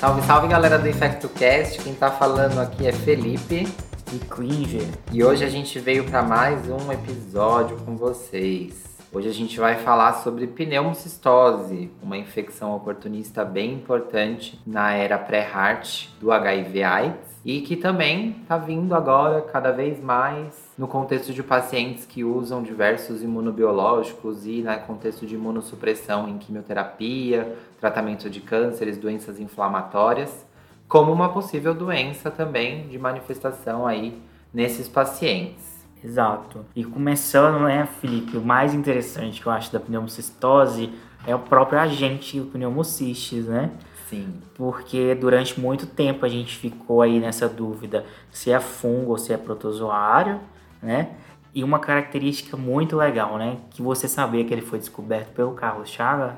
Salve, salve galera do InfectoCast. Quem tá falando aqui é Felipe e Klinger. E hoje a gente veio para mais um episódio com vocês. Hoje a gente vai falar sobre pneumocistose, uma infecção oportunista bem importante na era pré-heart do HIV/AIDS e que também está vindo agora cada vez mais no contexto de pacientes que usam diversos imunobiológicos e no contexto de imunossupressão em quimioterapia, tratamento de cânceres, doenças inflamatórias, como uma possível doença também de manifestação aí nesses pacientes. Exato. E começando, né, Felipe, o mais interessante que eu acho da pneumocistose é o próprio agente, o pneumocistis, né? Sim. Porque durante muito tempo a gente ficou aí nessa dúvida se é fungo ou se é protozoário, né? E uma característica muito legal, né? Que você sabia que ele foi descoberto pelo Carlos Chagas?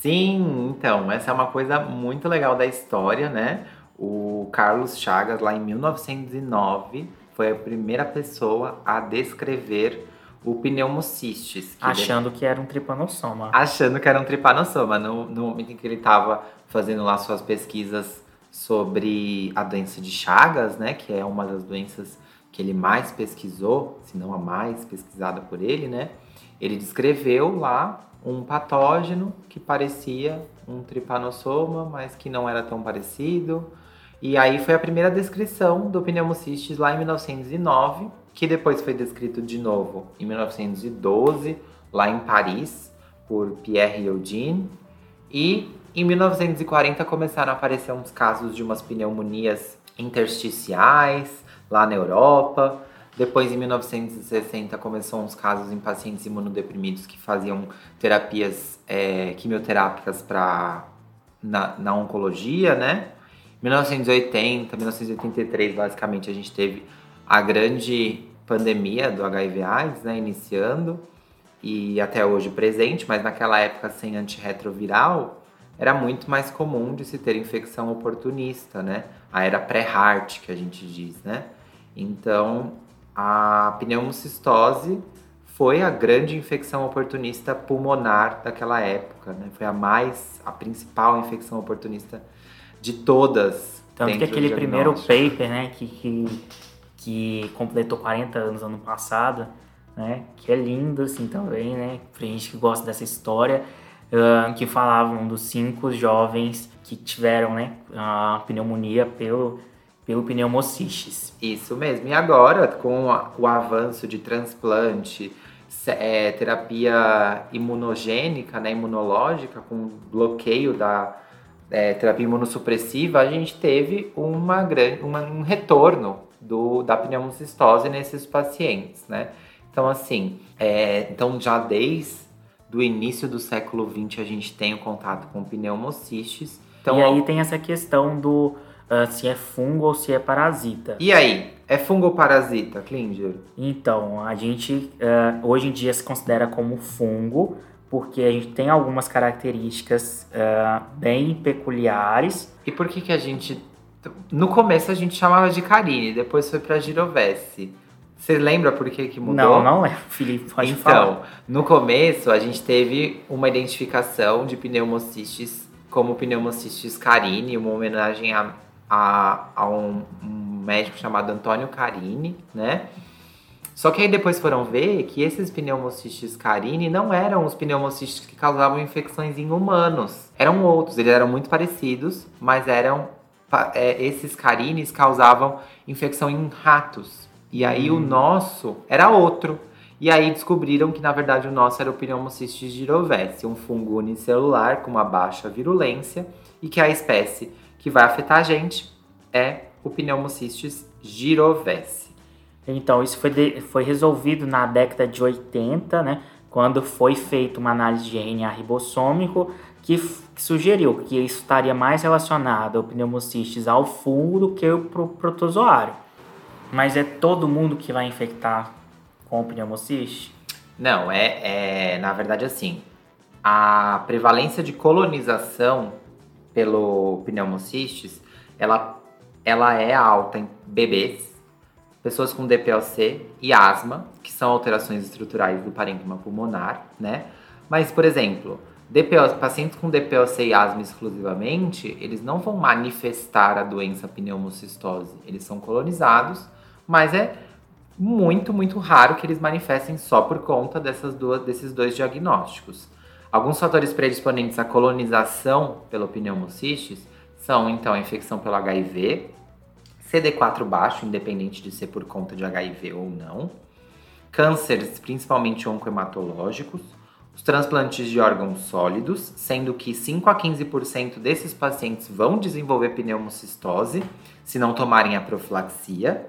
Sim, então, essa é uma coisa muito legal da história, né? O Carlos Chagas, lá em 1909, foi a primeira pessoa a descrever o pneumocistis. Que Achando que era um tripanossoma. Achando que era um tripanossoma. No, no momento em que ele estava fazendo lá suas pesquisas sobre a doença de Chagas, né? Que é uma das doenças que ele mais pesquisou, se não a mais pesquisada por ele, né? Ele descreveu lá um patógeno que parecia um tripanossoma, mas que não era tão parecido e aí foi a primeira descrição do pneumocistis lá em 1909, que depois foi descrito de novo em 1912, lá em Paris, por Pierre Eugene. E em 1940 começaram a aparecer uns casos de umas pneumonias intersticiais lá na Europa. Depois, em 1960, começou uns casos em pacientes imunodeprimidos que faziam terapias é, quimioterápicas pra, na, na oncologia, né? 1980, 1983, basicamente, a gente teve a grande pandemia do HIV/AIDS, né, iniciando e até hoje presente, mas naquela época sem antirretroviral, era muito mais comum de se ter infecção oportunista, né? A era pré-heart, que a gente diz, né? Então, a pneumocistose foi a grande infecção oportunista pulmonar daquela época, né? Foi a mais, a principal infecção oportunista de todas. Tanto que aquele primeiro paper, né, que, que, que completou 40 anos ano passado, né, que é lindo assim também, né, pra gente que gosta dessa história, uh, que falavam dos cinco jovens que tiveram, né, a pneumonia pelo pelo pneumocistis. Isso mesmo. E agora, com o avanço de transplante, é, terapia imunogênica, né, imunológica, com bloqueio da, é, terapia imunossupressiva, a gente teve uma uma, um retorno do, da pneumocistose nesses pacientes, né? Então, assim, é, então já desde o início do século XX a gente tem o contato com pneumocistes. Então, e aí tem essa questão do uh, se é fungo ou se é parasita. E aí, é fungo ou parasita, Klinger? Então, a gente uh, hoje em dia se considera como fungo, porque a gente tem algumas características uh, bem peculiares. E por que que a gente... No começo a gente chamava de Carine, depois foi para Girovesse. Você lembra por que que mudou? Não, não é, Felipe, pode então, falar. Então, no começo a gente teve uma identificação de pneumocistis como pneumocistis carine, uma homenagem a, a, a um, um médico chamado Antônio Carini, né? Só que aí depois foram ver que esses pneumocistis carini não eram os pneumocistis que causavam infecções em humanos. Eram outros, eles eram muito parecidos, mas eram esses carines causavam infecção em ratos. E aí hum. o nosso era outro. E aí descobriram que na verdade o nosso era o pneumocistis girovese, um fungo unicelular com uma baixa virulência e que a espécie que vai afetar a gente é o pneumocistis girovese. Então, isso foi, de, foi resolvido na década de 80, né, quando foi feita uma análise de RNA ribossômico que, que, sugeriu que isso estaria mais relacionado ao pneumocistis ao fungo do que o pro, protozoário. Mas é todo mundo que vai infectar com o pneumocistis? Não, é, é na verdade assim. A prevalência de colonização pelo pneumocistis, ela, ela é alta em bebês pessoas com DPLC e asma, que são alterações estruturais do parênquima pulmonar, né? Mas, por exemplo, pacientes com DPOC e asma exclusivamente, eles não vão manifestar a doença pneumocistose. Eles são colonizados, mas é muito, muito raro que eles manifestem só por conta dessas duas, desses dois diagnósticos. Alguns fatores predisponentes à colonização pelo pneumocistis são, então, a infecção pelo HIV, CD4 baixo, independente de ser por conta de HIV ou não, cânceres, principalmente oncohematológicos, os transplantes de órgãos sólidos, sendo que 5 a 15% desses pacientes vão desenvolver pneumocistose se não tomarem a profilaxia.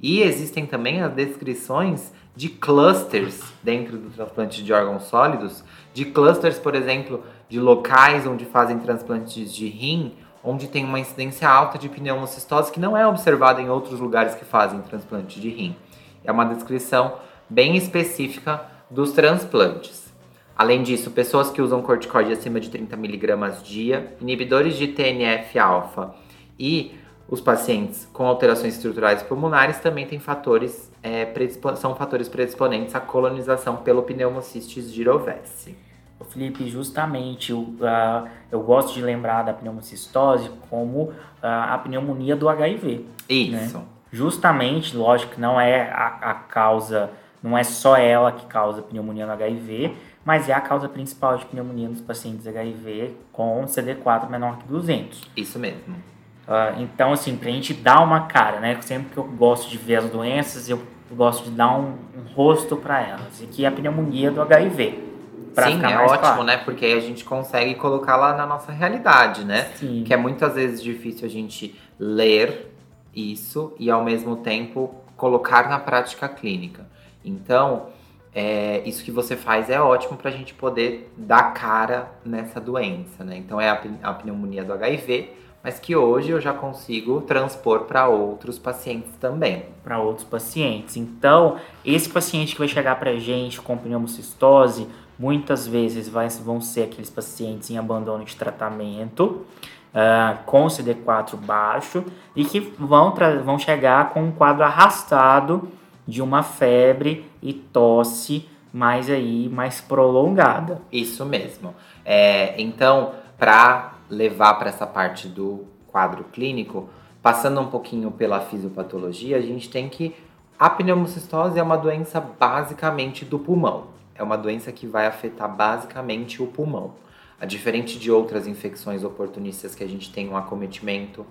E existem também as descrições de clusters dentro do transplante de órgãos sólidos, de clusters, por exemplo, de locais onde fazem transplantes de rim, onde tem uma incidência alta de pneumocistose que não é observada em outros lugares que fazem transplante de rim. É uma descrição bem específica dos transplantes. Além disso, pessoas que usam corticoide acima de 30 mg dia, inibidores de TNF-alfa e os pacientes com alterações estruturais pulmonares também têm fatores, é, são fatores predisponentes à colonização pelo pneumocistis girovese. Felipe, justamente eu, uh, eu gosto de lembrar da pneumocistose como uh, a pneumonia do HIV. Isso. Né? Justamente, lógico que não é a, a causa, não é só ela que causa pneumonia no HIV, mas é a causa principal de pneumonia nos pacientes HIV com CD4 menor que 200. Isso mesmo. Uh, então, assim, pra gente dar uma cara, né? Sempre que eu gosto de ver as doenças, eu gosto de dar um, um rosto para elas. E que é a pneumonia do HIV. Sim, é ótimo, claro. né? Porque aí a gente consegue colocar lá na nossa realidade, né? Sim. Que é muitas vezes difícil a gente ler isso e ao mesmo tempo colocar na prática clínica. Então, é, isso que você faz é ótimo para a gente poder dar cara nessa doença, né? Então é a, a pneumonia do HIV, mas que hoje eu já consigo transpor para outros pacientes também. Para outros pacientes. Então, esse paciente que vai chegar para a gente com pneumocistose, muitas vezes vai, vão ser aqueles pacientes em abandono de tratamento, uh, com CD4 baixo, e que vão, vão chegar com um quadro arrastado de uma febre e tosse mais aí mais prolongada. Isso mesmo. É, então, para levar para essa parte do quadro clínico, passando um pouquinho pela fisiopatologia, a gente tem que a pneumocistose é uma doença basicamente do pulmão. É uma doença que vai afetar basicamente o pulmão. A diferente de outras infecções oportunistas que a gente tem um acometimento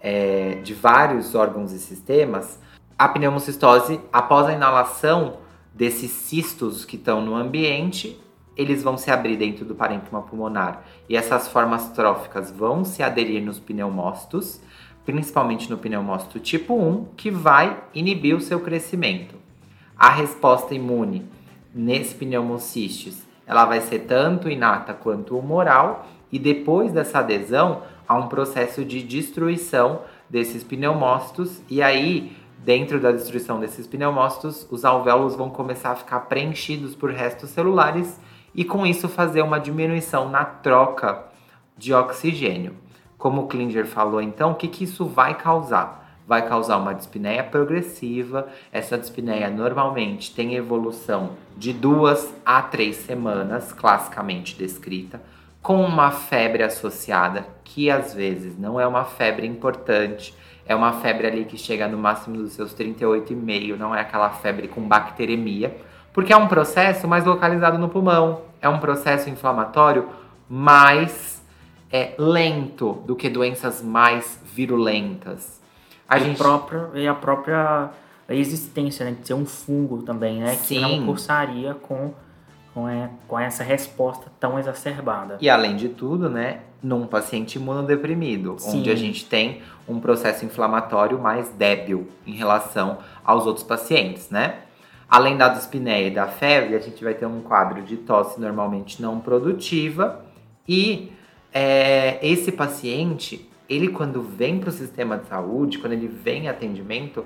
é, de vários órgãos e sistemas, a pneumocistose, após a inalação desses cistos que estão no ambiente, eles vão se abrir dentro do parênquima pulmonar e essas formas tróficas vão se aderir nos pneumócitos, principalmente no pneumócito tipo 1, que vai inibir o seu crescimento. A resposta imune nesse pneumocistis, ela vai ser tanto inata quanto humoral e depois dessa adesão há um processo de destruição desses pneumócitos e aí Dentro da destruição desses pneumócitos, os alvéolos vão começar a ficar preenchidos por restos celulares e com isso fazer uma diminuição na troca de oxigênio. Como o Klinger falou, então, o que, que isso vai causar? Vai causar uma dispneia progressiva. Essa dispneia normalmente tem evolução de duas a três semanas, classicamente descrita, com uma febre associada, que às vezes não é uma febre importante, é uma febre ali que chega no máximo dos seus 38,5, não é aquela febre com bacteremia, porque é um processo mais localizado no pulmão, é um processo inflamatório mais é, lento do que doenças mais virulentas. A e gente... própria, e a própria existência né, de ser um fungo também, né? Sim. Que não cursaria com com, é, com essa resposta tão exacerbada. E além de tudo, né, num paciente imunodeprimido, Sim. onde a gente tem um processo inflamatório mais débil em relação aos outros pacientes, né? Além da dispneia e da febre, a gente vai ter um quadro de tosse normalmente não produtiva e é, esse paciente, ele quando vem para o sistema de saúde, quando ele vem em atendimento,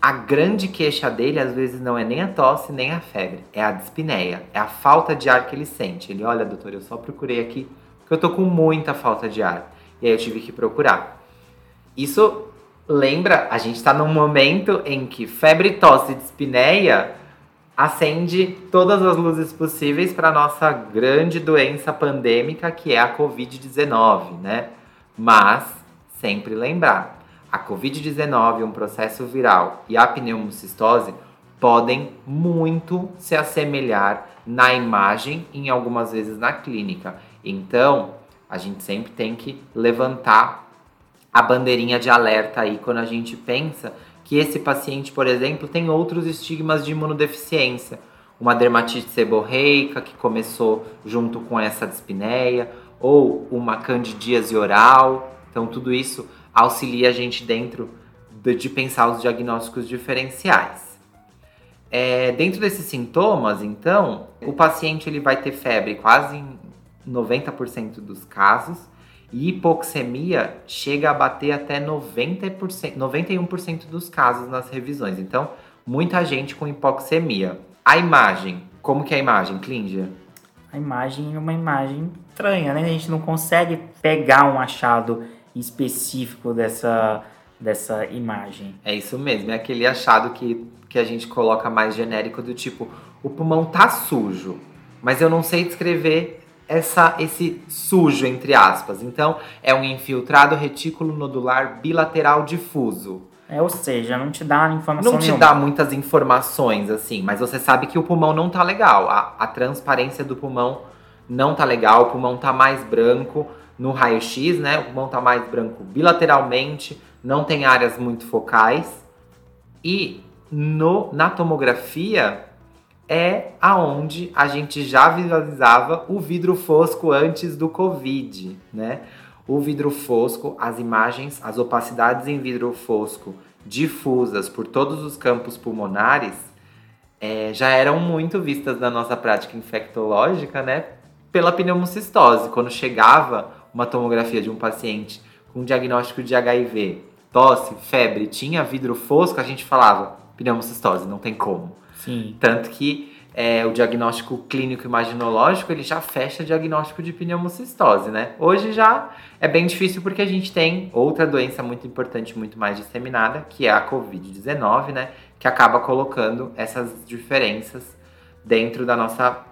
a grande queixa dele às vezes não é nem a tosse nem a febre, é a dispneia, é a falta de ar que ele sente. Ele, olha, doutor, eu só procurei aqui porque eu tô com muita falta de ar. E aí eu tive que procurar. Isso lembra, a gente está num momento em que febre, tosse e dispneia acende todas as luzes possíveis para nossa grande doença pandêmica que é a COVID-19, né? Mas sempre lembrar, a COVID-19, um processo viral e a pneumocistose podem muito se assemelhar na imagem e em algumas vezes na clínica. Então, a gente sempre tem que levantar a bandeirinha de alerta aí quando a gente pensa que esse paciente, por exemplo, tem outros estigmas de imunodeficiência. Uma dermatite seborreica que começou junto com essa dispneia, ou uma candidíase oral. Então, tudo isso auxilia a gente dentro de, de pensar os diagnósticos diferenciais. É, dentro desses sintomas, então, o paciente ele vai ter febre quase em 90% dos casos, e hipoxemia chega a bater até 90%, 91% dos casos nas revisões. Então, muita gente com hipoxemia. A imagem, como que é a imagem, Klinger? A imagem é uma imagem estranha, né? A gente não consegue pegar um achado específico dessa, dessa imagem. É isso mesmo, é aquele achado que, que a gente coloca mais genérico do tipo, o pulmão tá sujo, mas eu não sei descrever essa, esse sujo, entre aspas. Então, é um infiltrado retículo nodular bilateral difuso. É, ou seja, não te dá informação Não te nenhuma. dá muitas informações, assim, mas você sabe que o pulmão não tá legal. A, a transparência do pulmão não tá legal, o pulmão tá mais branco no raio-x, né? O pulmão tá mais branco bilateralmente, não tem áreas muito focais. E no, na tomografia, é aonde a gente já visualizava o vidro fosco antes do Covid, né? O vidro fosco, as imagens, as opacidades em vidro fosco difusas por todos os campos pulmonares é, já eram muito vistas na nossa prática infectológica, né? Pela pneumocistose. Quando chegava uma tomografia de um paciente com diagnóstico de HIV, tosse, febre, tinha vidro fosco, a gente falava pneumocistose, não tem como. Sim. Tanto que é, o diagnóstico clínico imaginológico ele já fecha diagnóstico de pneumocistose, né? Hoje já é bem difícil porque a gente tem outra doença muito importante, muito mais disseminada, que é a Covid-19, né? Que acaba colocando essas diferenças dentro da nossa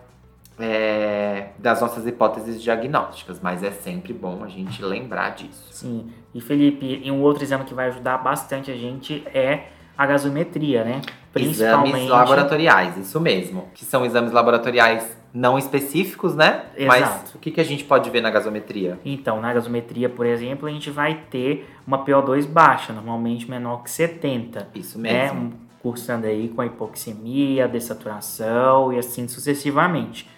é, das nossas hipóteses diagnósticas, mas é sempre bom a gente lembrar disso. Sim. E Felipe, um outro exame que vai ajudar bastante a gente é a gasometria, né? Principalmente... Exames laboratoriais, isso mesmo. Que são exames laboratoriais não específicos, né? Exato. Mas o que, que a gente pode ver na gasometria? Então, na gasometria, por exemplo, a gente vai ter uma PO2 baixa, normalmente menor que 70. Isso Né? mesmo. Um- Cursando aí com a hipoxemia, dessaturação e assim sucessivamente.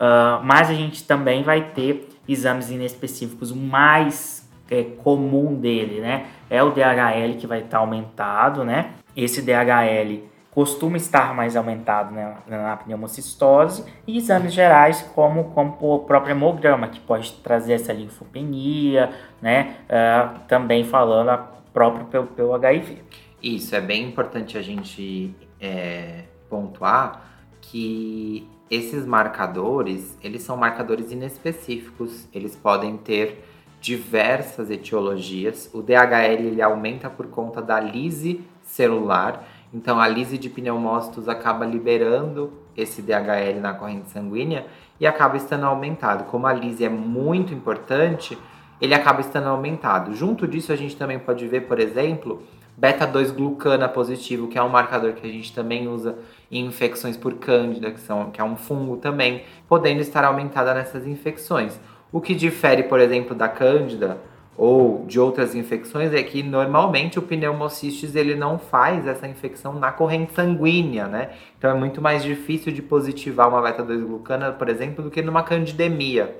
Ah, mas a gente também vai ter exames inespecíficos. O mais é, comum dele, né? É o DHL que vai estar aumentado, né? Esse DHL costuma estar mais aumentado né, na pneumocistose e exames gerais como, como o próprio hemograma, que pode trazer essa linfopenia, né? Ah, também falando a próprio pelo, pelo HIV. Isso, é bem importante a gente é, pontuar que esses marcadores, eles são marcadores inespecíficos, eles podem ter diversas etiologias. O DHL ele aumenta por conta da lise celular, então a lise de pneumócitos acaba liberando esse DHL na corrente sanguínea e acaba estando aumentado. Como a lise é muito importante, ele acaba estando aumentado. Junto disso, a gente também pode ver, por exemplo, beta-2-glucana positivo, que é um marcador que a gente também usa em infecções por cândida, que, são, que é um fungo também, podendo estar aumentada nessas infecções. O que difere, por exemplo, da cândida ou de outras infecções é que normalmente o pneumocistis ele não faz essa infecção na corrente sanguínea, né? Então é muito mais difícil de positivar uma beta-2-glucana, por exemplo, do que numa candidemia.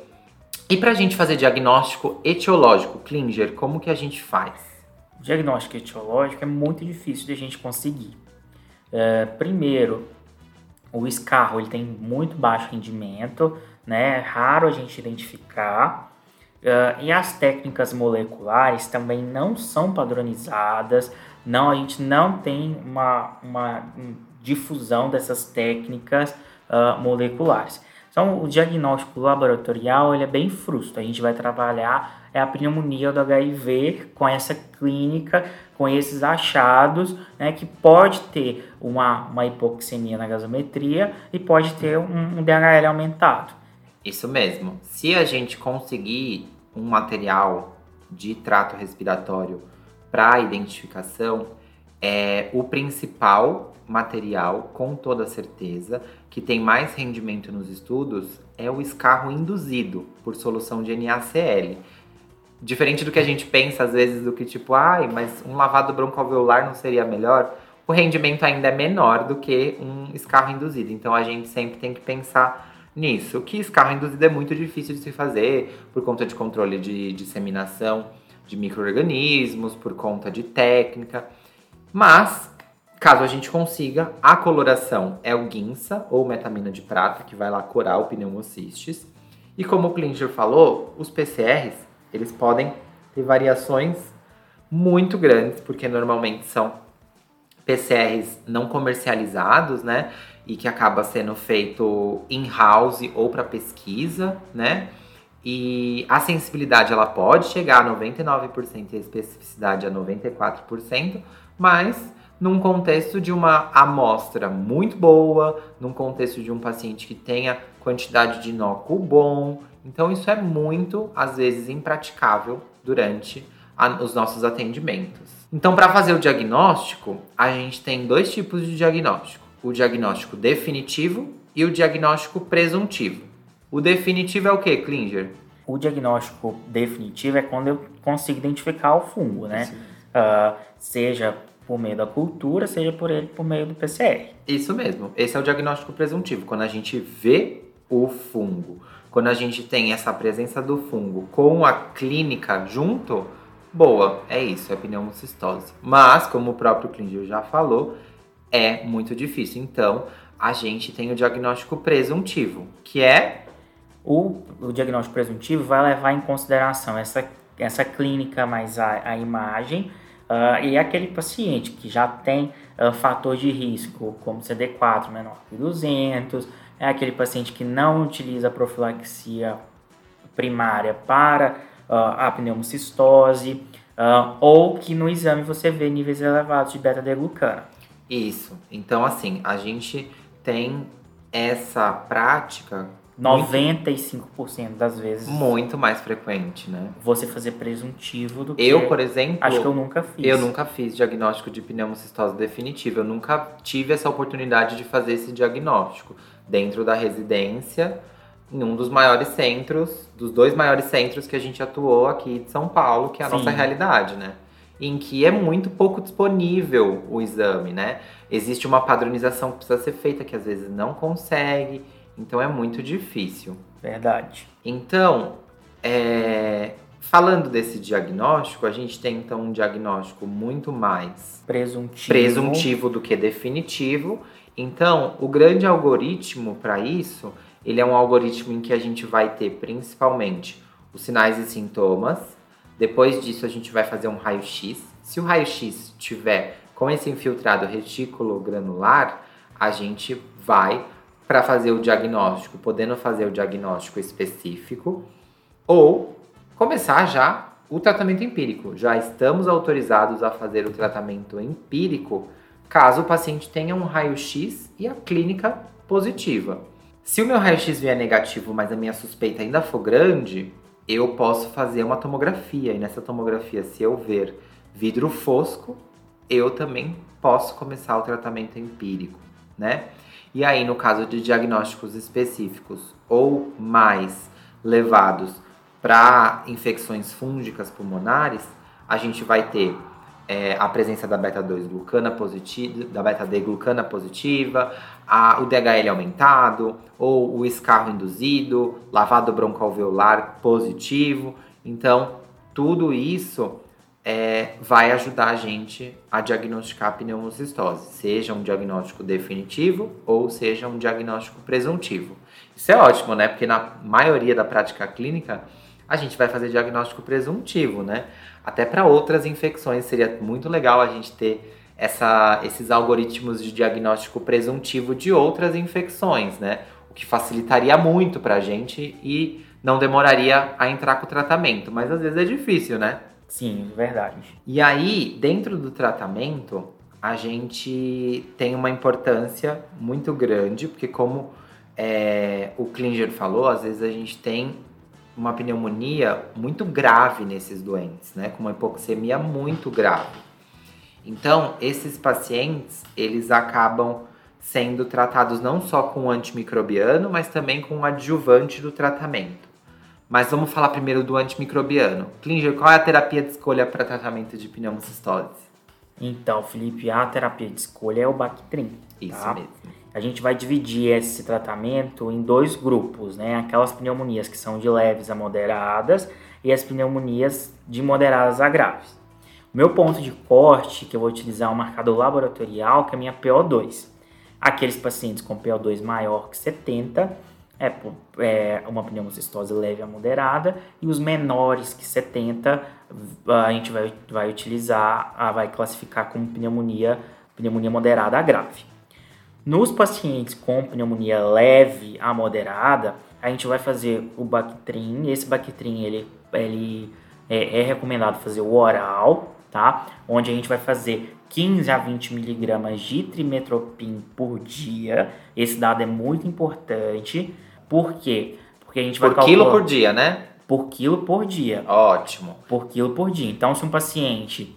E para a gente fazer diagnóstico etiológico, Klinger, como que a gente faz? Diagnóstico etiológico é muito difícil de a gente conseguir. É, primeiro, o escarro ele tem muito baixo rendimento, né? É raro a gente identificar. É, e as técnicas moleculares também não são padronizadas, não, a gente não tem uma, uma difusão dessas técnicas ah, moleculares. Então, o diagnóstico laboratorial ele é bem frusto. A gente vai trabalhar é a pneumonia do HIV com essa clínica, com esses achados, né, que pode ter uma, uma hipoxemia na gasometria e pode ter um, um DHL aumentado. Isso mesmo. Se a gente conseguir um material de trato respiratório para identificação, é o principal material, com toda certeza, que tem mais rendimento nos estudos é o escarro induzido por solução de NaCl. Diferente do que a gente pensa às vezes do que tipo, ai, mas um lavado broncoalveolar não seria melhor? O rendimento ainda é menor do que um escarro induzido. Então a gente sempre tem que pensar nisso. Que escarro induzido é muito difícil de se fazer por conta de controle de disseminação de micro-organismos, por conta de técnica. Mas, caso a gente consiga, a coloração é o Ginsa ou metamina de prata, que vai lá curar o pneumocistis. E como o Klinger falou, os PCRs, eles podem ter variações muito grandes, porque normalmente são PCRs não comercializados, né? E que acaba sendo feito in-house ou para pesquisa, né? E a sensibilidade ela pode chegar a 99% e a especificidade a 94%, mas num contexto de uma amostra muito boa, num contexto de um paciente que tenha quantidade de inóculo bom. Então isso é muito, às vezes, impraticável durante a, os nossos atendimentos. Então, para fazer o diagnóstico, a gente tem dois tipos de diagnóstico o diagnóstico definitivo e o diagnóstico presuntivo. O definitivo é o que, Klinger? O diagnóstico definitivo é quando eu consigo identificar o fungo, né? Uh, seja por meio da cultura, seja por ele por meio do PCR. Isso mesmo. Esse é o diagnóstico presuntivo. Quando a gente vê o fungo, quando a gente tem essa presença do fungo com a clínica junto, boa, é isso, é pneumocistose. Mas, como o próprio Klinger já falou, é muito difícil. Então, a gente tem o diagnóstico presuntivo, que é. O, o diagnóstico presuntivo vai levar em consideração essa, essa clínica mais a, a imagem uh, e aquele paciente que já tem uh, fator de risco, como CD4 menor que 200, é aquele paciente que não utiliza profilaxia primária para uh, a pneumocistose, ou que no exame você vê níveis elevados de beta-glucana. Isso. Então, assim, a gente tem essa prática 95% das vezes. Muito mais frequente, né? Você fazer presuntivo do que. Eu, por exemplo. Acho que eu nunca fiz. Eu nunca fiz diagnóstico de pneumocistose definitivo. Eu nunca tive essa oportunidade de fazer esse diagnóstico. Dentro da residência, em um dos maiores centros, dos dois maiores centros que a gente atuou aqui de São Paulo, que é a Sim. nossa realidade, né? Em que é muito pouco disponível o exame, né? Existe uma padronização que precisa ser feita que às vezes não consegue, então é muito difícil. Verdade. Então, é, falando desse diagnóstico, a gente tem então um diagnóstico muito mais presuntivo, presuntivo do que definitivo. Então, o grande algoritmo para isso, ele é um algoritmo em que a gente vai ter principalmente os sinais e sintomas, depois disso, a gente vai fazer um raio-x. Se o raio-x tiver com esse infiltrado retículo granular, a gente vai para fazer o diagnóstico, podendo fazer o diagnóstico específico, ou começar já o tratamento empírico. Já estamos autorizados a fazer o tratamento empírico caso o paciente tenha um raio-x e a clínica positiva. Se o meu raio-x vier negativo, mas a minha suspeita ainda for grande, eu posso fazer uma tomografia. E nessa tomografia, se eu ver vidro fosco, eu também posso começar o tratamento empírico, né? E aí, no caso de diagnósticos específicos ou mais levados para infecções fúngicas pulmonares, a gente vai ter é, a presença da beta-2 glucana positiva, da beta-D glucana positiva, a, o DHL aumentado, ou o escarro induzido, lavado broncoalveolar positivo. Então, tudo isso é, vai ajudar a gente a diagnosticar a pneumocistose, seja um diagnóstico definitivo ou seja um diagnóstico presuntivo. Isso é ótimo, né? Porque na maioria da prática clínica a gente vai fazer diagnóstico presuntivo, né? Até para outras infecções seria muito legal a gente ter essa, esses algoritmos de diagnóstico presuntivo de outras infecções, né? o que facilitaria muito pra gente e não demoraria a entrar com o tratamento. Mas às vezes é difícil, né? Sim, verdade. E aí, dentro do tratamento, a gente tem uma importância muito grande, porque como é, o Klinger falou, às vezes a gente tem uma pneumonia muito grave nesses doentes, né? Com uma hipoxemia muito grave. Então, esses pacientes, eles acabam sendo tratados não só com antimicrobiano, mas também com um adjuvante do tratamento. Mas vamos falar primeiro do antimicrobiano. Klinger, qual é a terapia de escolha para tratamento de pneumocistose? Então, Felipe, a terapia de escolha é o Bactrim. Isso tá? mesmo. A gente vai dividir esse tratamento em dois grupos, né? Aquelas pneumonias que são de leves a moderadas e as pneumonias de moderadas a graves. Meu ponto de corte, que eu vou utilizar é um marcador laboratorial, que é a minha PO2. Aqueles pacientes com PO2 maior que 70 é, é uma pneumocistose leve a moderada e os menores que 70 a gente vai, vai utilizar, vai classificar como pneumonia, pneumonia moderada a grave. Nos pacientes com pneumonia leve a moderada, a gente vai fazer o Bactrim. Esse Bactrim ele, ele é, é, recomendado fazer o oral, tá? Onde a gente vai fazer 15 a 20 miligramas de trimetropin por dia. Esse dado é muito importante. Por quê? Porque a gente por vai calcular... quilo por dia, né? Por quilo por dia. Ótimo. Por quilo por dia. Então, se um paciente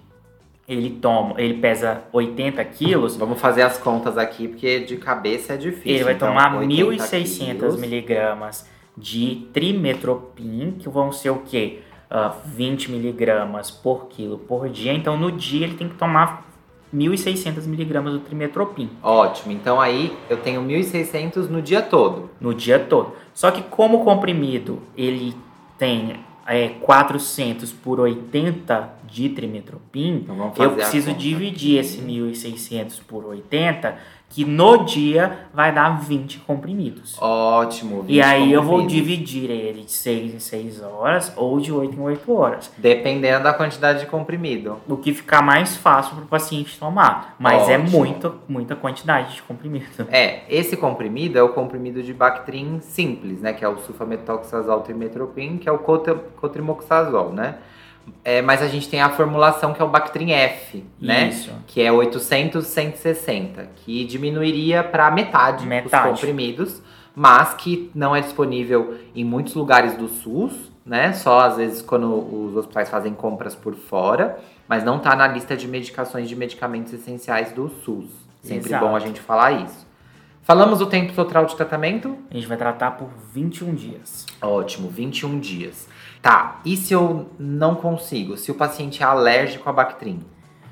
ele toma, ele pesa 80 quilos. Vamos fazer as contas aqui, porque de cabeça é difícil. Ele vai então, tomar 1.600 miligramas de trimetropin, que vão ser o quê? Uh, 20 miligramas por quilo por dia. Então, no dia, ele tem que tomar 1.600 miligramas do trimetropin. Ótimo. Então, aí eu tenho 1.600 no dia todo. No dia todo. Só que como o comprimido, ele tem é, 400 por 80 de trimetropin, então eu preciso dividir esse 1.600 por 80 que no dia vai dar 20 comprimidos. Ótimo. 20 e aí eu vou dividir ele de 6 em 6 horas ou de 8 em 8 horas. Dependendo da quantidade de comprimido. O que ficar mais fácil para o paciente tomar. Mas é Ótimo. é muito, muita quantidade de comprimido. É, esse comprimido é o comprimido de Bactrim simples, né? Que é o sulfametoxazol trimetropin, que é o cotrimoxazol, né? É, mas a gente tem a formulação que é o Bactrim F, né? Isso. Que é 800, 160, que diminuiria para metade, metade os comprimidos, mas que não é disponível em muitos lugares do SUS, né? Só às vezes quando os hospitais fazem compras por fora, mas não está na lista de medicações de medicamentos essenciais do SUS. Sempre Exato. bom a gente falar isso. Falamos o tempo total de tratamento? A gente vai tratar por 21 dias. Ótimo, 21 dias. Tá, e se eu não consigo? Se o paciente é alérgico a Bactrim?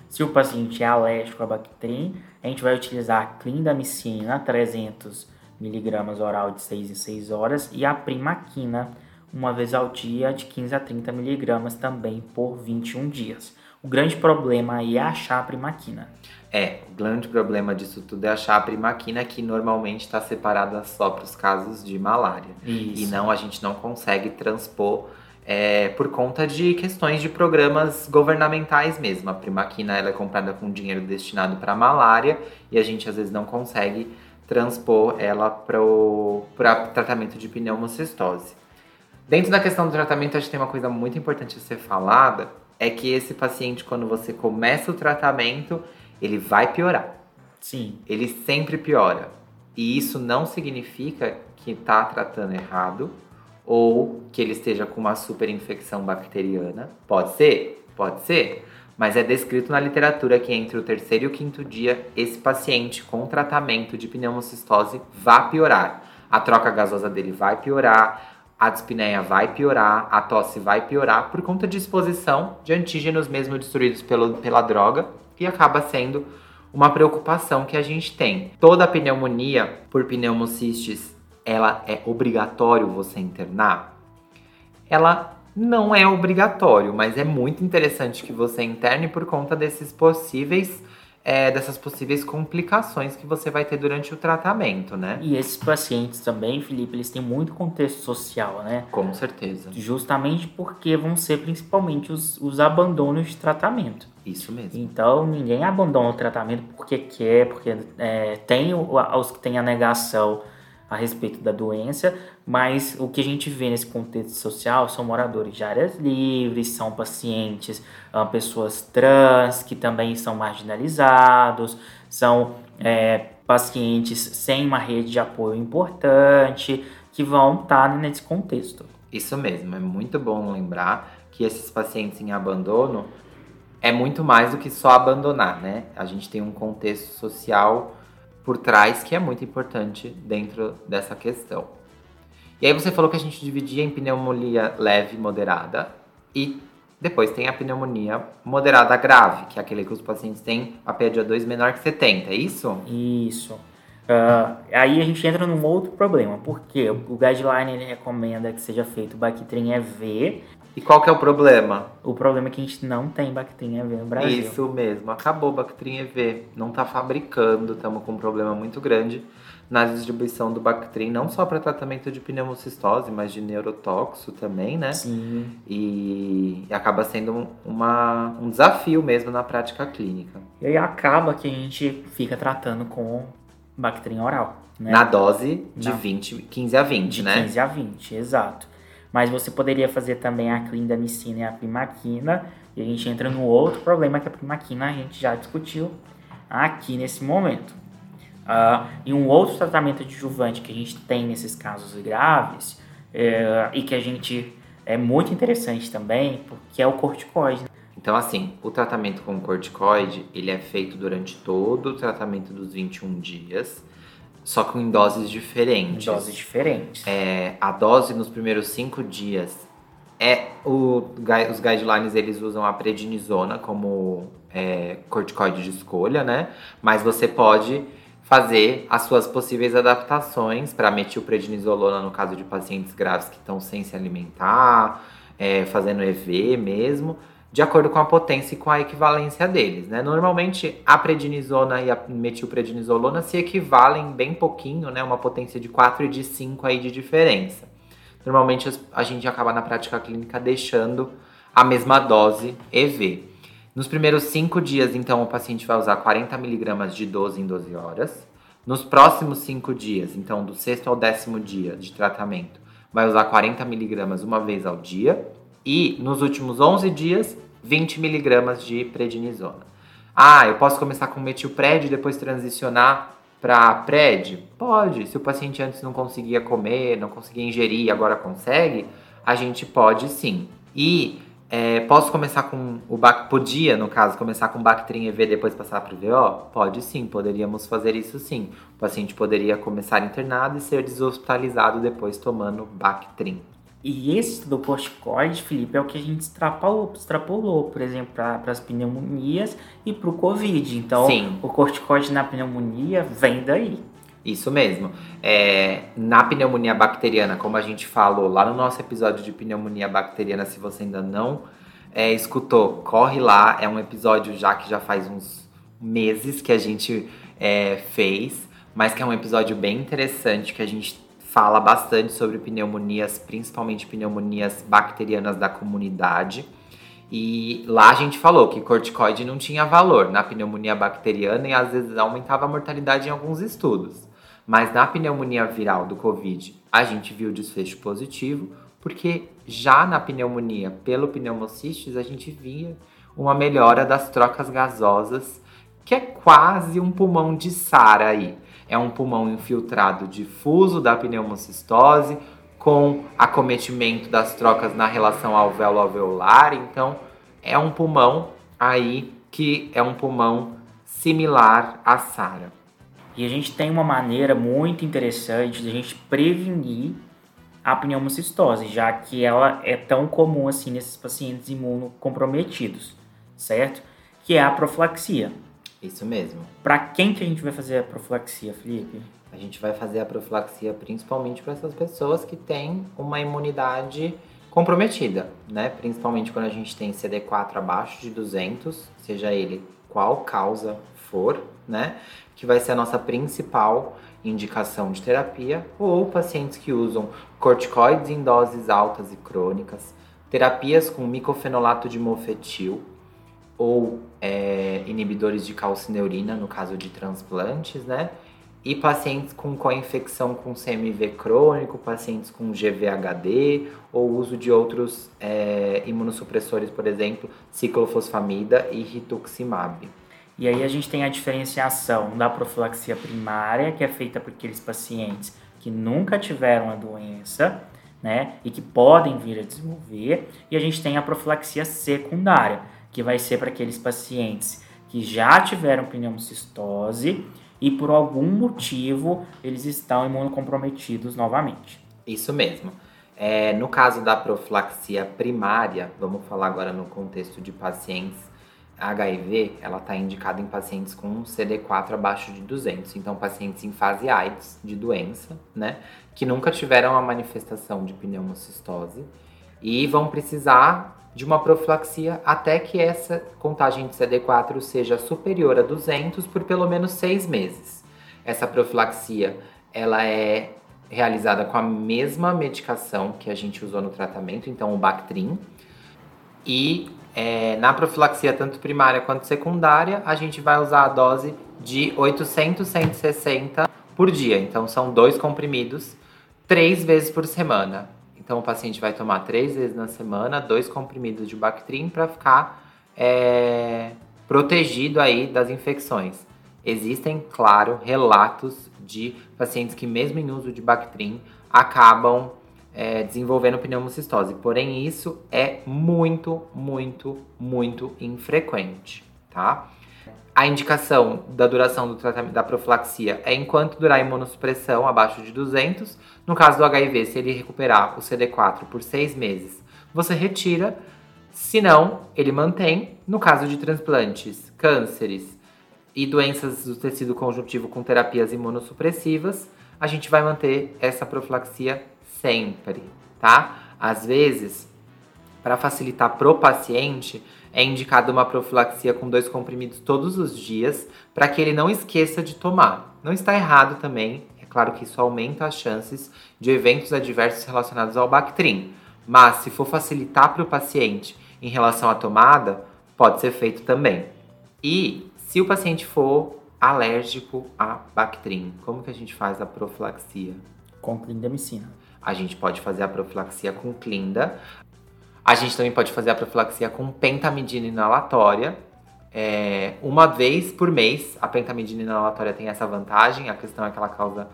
Se o paciente é alérgico a Bactrim, a gente vai utilizar a clindamicina, 300 miligramas oral de 6 em 6 horas, e a primaquina, uma vez ao dia, de 15 a 30 miligramas também por 21 dias. O grande problema aí é achar a primaquina. É, o grande problema disso tudo é achar a primaquina que normalmente está separada só para os casos de malária. Isso. E não, a gente não consegue transpor é, por conta de questões de programas governamentais mesmo. A primaquina ela é comprada com dinheiro destinado para malária e a gente às vezes não consegue transpor ela para tratamento de pneumocistose. Dentro da questão do tratamento, acho que tem uma coisa muito importante a ser falada, é que esse paciente, quando você começa o tratamento, ele vai piorar. Sim. Ele sempre piora. E isso não significa que está tratando errado, ou que ele esteja com uma superinfecção bacteriana. Pode ser? Pode ser. Mas é descrito na literatura que entre o terceiro e o quinto dia, esse paciente com tratamento de pneumocistose vai piorar. A troca gasosa dele vai piorar, a dispneia vai piorar, a tosse vai piorar por conta de exposição de antígenos mesmo destruídos pelo, pela droga e acaba sendo uma preocupação que a gente tem. Toda pneumonia por pneumocistes ela é obrigatório você internar? Ela não é obrigatório, mas é muito interessante que você interne por conta desses possíveis é, dessas possíveis complicações que você vai ter durante o tratamento, né? E esses pacientes também, Felipe, eles têm muito contexto social, né? Com certeza. Justamente porque vão ser principalmente os, os abandonos de tratamento. Isso mesmo. Então, ninguém abandona o tratamento porque quer, porque é, tem os que têm a negação a respeito da doença, mas o que a gente vê nesse contexto social são moradores de áreas livres, são pacientes, uh, pessoas trans que também são marginalizados, são é, pacientes sem uma rede de apoio importante que vão estar nesse contexto. Isso mesmo, é muito bom lembrar que esses pacientes em abandono é muito mais do que só abandonar, né? A gente tem um contexto social por trás que é muito importante dentro dessa questão. E aí você falou que a gente dividia em pneumonia leve e moderada e depois tem a pneumonia moderada grave, que é aquele que os pacientes têm a PA2 menor que 70, é isso? Isso. Uh, aí a gente entra num outro problema, porque o guideline ele recomenda que seja feito Bactrim EV. E qual que é o problema? O problema é que a gente não tem Bactrim EV no Brasil. Isso mesmo, acabou Bactrim EV, não está fabricando, estamos com um problema muito grande na distribuição do Bactrim, não só para tratamento de pneumocistose, mas de neurotóxico também, né? Sim. E, acaba sendo uma, um desafio mesmo na prática clínica. E aí acaba que a gente fica tratando com Bactrim oral. Né? Na dose de Na... 20, 15 a 20, de né? 15 a 20, exato. Mas você poderia fazer também a clindamicina e a primaquina. E a gente entra no outro problema que a primaquina a gente já discutiu aqui nesse momento. Uh, e um outro tratamento adjuvante que a gente tem nesses casos graves é, e que a gente é muito interessante também, porque é o corticoide. Então, assim, o tratamento com corticoide, ele é feito durante todo o tratamento dos 21 dias, só que em doses diferentes. Em doses diferentes. É, a dose nos primeiros 5 dias é o, os guidelines eles usam a prednisona como é, corticoide de escolha, né? Mas você pode fazer as suas possíveis adaptações para metilprednisolona no caso de pacientes graves que estão sem se alimentar, é, fazendo EV mesmo de acordo com a potência e com a equivalência deles. Né? Normalmente, a prednisona e a metilprednisolona se equivalem bem pouquinho, né? uma potência de 4 e de 5 aí de diferença. Normalmente, a gente acaba na prática clínica deixando a mesma dose EV. Nos primeiros 5 dias, então, o paciente vai usar 40 miligramas de 12 em 12 horas. Nos próximos 5 dias, então, do sexto ao décimo dia de tratamento, vai usar 40 miligramas uma vez ao dia e nos últimos 11 dias, 20 miligramas de prednisona. Ah, eu posso começar com metilpred e depois transicionar para pred? Pode. Se o paciente antes não conseguia comer, não conseguia ingerir e agora consegue, a gente pode sim. E é, posso começar com o Bac... Podia, no caso, começar com Bactrim EV e depois passar para o VO? Pode sim, poderíamos fazer isso sim. O paciente poderia começar internado e ser deshospitalizado depois tomando Bactrim. E esse do corticoide, Felipe, é o que a gente extrapolou, extrapolou por exemplo, para as pneumonias e para o Covid. Então, Sim. o corticoide na pneumonia vem daí. Isso mesmo. É, na pneumonia bacteriana, como a gente falou lá no nosso episódio de pneumonia bacteriana, se você ainda não é, escutou, corre lá. É um episódio já que já faz uns meses que a gente é, fez, mas que é um episódio bem interessante que a gente fala bastante sobre pneumonias, principalmente pneumonias bacterianas da comunidade. E lá a gente falou que corticoide não tinha valor na pneumonia bacteriana e às vezes aumentava a mortalidade em alguns estudos. Mas na pneumonia viral do Covid, a gente viu desfecho positivo, porque já na pneumonia pelo pneumocistis, a gente via uma melhora das trocas gasosas, que é quase um pulmão de Sara aí é um pulmão infiltrado difuso da pneumocistose, com acometimento das trocas na relação alvéolo-alveolar. Então, é um pulmão aí que é um pulmão similar à SARA. E a gente tem uma maneira muito interessante de a gente prevenir a pneumocistose, já que ela é tão comum assim nesses pacientes imunocomprometidos, certo? Que é a profilaxia. Isso mesmo. Para quem que a gente vai fazer a profilaxia, Felipe? A gente vai fazer a profilaxia principalmente para essas pessoas que têm uma imunidade comprometida, né? Principalmente quando a gente tem CD4 abaixo de 200, seja ele qual causa for, né? Que vai ser a nossa principal indicação de terapia, ou pacientes que usam corticoides em doses altas e crônicas, terapias com micofenolato de mofetil, ou é, inibidores de calcineurina, no caso de transplantes, né? e pacientes com co-infecção com CMV crônico, pacientes com GVHD ou uso de outros é, imunossupressores, por exemplo, ciclofosfamida e rituximab. E aí a gente tem a diferenciação da profilaxia primária, que é feita por aqueles pacientes que nunca tiveram a doença, né, e que podem vir a desenvolver, e a gente tem a profilaxia secundária, que vai ser para aqueles pacientes que já tiveram pneumocistose e por algum motivo eles estão imunocomprometidos novamente. Isso mesmo. É, no caso da profilaxia primária, vamos falar agora no contexto de pacientes HIV, ela está indicada em pacientes com CD4 abaixo de 200, então pacientes em fase AIDS de doença, né, que nunca tiveram a manifestação de pneumocistose e vão precisar de uma profilaxia até que essa contagem de CD4 seja superior a 200 por pelo menos seis meses. Essa profilaxia ela é realizada com a mesma medicação que a gente usou no tratamento, então o Bactrim. E é, na profilaxia, tanto primária quanto secundária, a gente vai usar a dose de 800, 160 por dia. Então são dois comprimidos, três vezes por semana. Então o paciente vai tomar três vezes na semana, dois comprimidos de Bactrim para ficar é, protegido aí das infecções. Existem, claro, relatos de pacientes que mesmo em uso de Bactrim acabam é, desenvolvendo pneumocistose. Porém, isso é muito, muito, muito infrequente, tá? A indicação da duração do tratamento da profilaxia é enquanto durar a imunossupressão abaixo de 200. No caso do HIV, se ele recuperar o CD4 por seis meses, você retira. Se não, ele mantém. No caso de transplantes, cânceres e doenças do tecido conjuntivo com terapias imunossupressivas, a gente vai manter essa profilaxia sempre, tá? Às vezes, para facilitar pro paciente, é indicada uma profilaxia com dois comprimidos todos os dias, para que ele não esqueça de tomar. Não está errado também, é claro que isso aumenta as chances de eventos adversos relacionados ao Bactrim. Mas se for facilitar para o paciente em relação à tomada, pode ser feito também. E se o paciente for alérgico a Bactrim, como que a gente faz a profilaxia? Com clindamicina. A gente pode fazer a profilaxia com clinda. A gente também pode fazer a profilaxia com pentamidina inalatória. É, uma vez por mês, a pentamidina inalatória tem essa vantagem. A questão é que ela causa,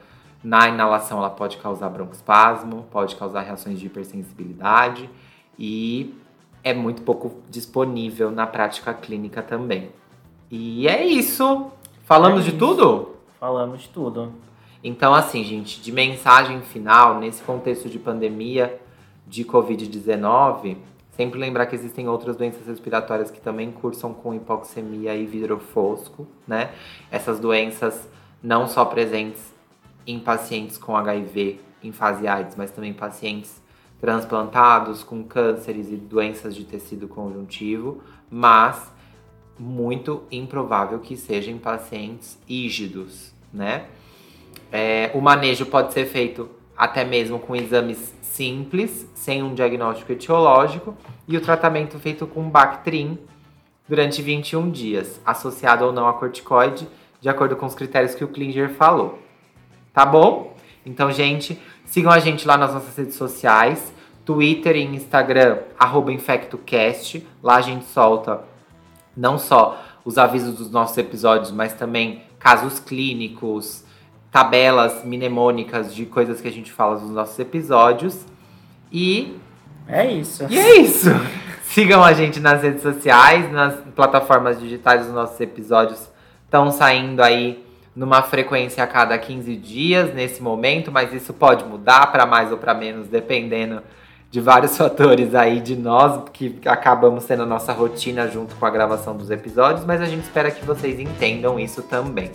na inalação, ela pode causar broncoespasmo, pode causar reações de hipersensibilidade e é muito pouco disponível na prática clínica também. E é isso. Falamos é de tudo? Falamos de tudo. Então, assim, gente, de mensagem final, nesse contexto de pandemia, de Covid-19, sempre lembrar que existem outras doenças respiratórias que também cursam com hipoxemia e vidro fosco, né? Essas doenças não só presentes em pacientes com HIV em fase AIDS, mas também pacientes transplantados com cânceres e doenças de tecido conjuntivo, mas muito improvável que sejam pacientes ígidos, né? É, o manejo pode ser feito até mesmo com exames simples, sem um diagnóstico etiológico, e o tratamento feito com Bactrim durante 21 dias, associado ou não a corticoide, de acordo com os critérios que o Klinger falou. Tá bom? Então, gente, sigam a gente lá nas nossas redes sociais, Twitter e Instagram, InfectoCast. Lá a gente solta não só os avisos dos nossos episódios, mas também casos clínicos, tabelas mnemônicas de coisas que a gente fala nos nossos episódios. E. É isso. E é isso! Sigam a gente nas redes sociais, nas plataformas digitais, os nossos episódios estão saindo aí numa frequência a cada 15 dias nesse momento, mas isso pode mudar para mais ou para menos, dependendo de vários fatores aí de nós, que acabamos sendo a nossa rotina junto com a gravação dos episódios, mas a gente espera que vocês entendam isso também.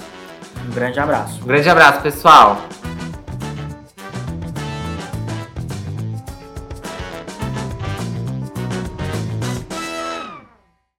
Um grande abraço. Um grande abraço, pessoal!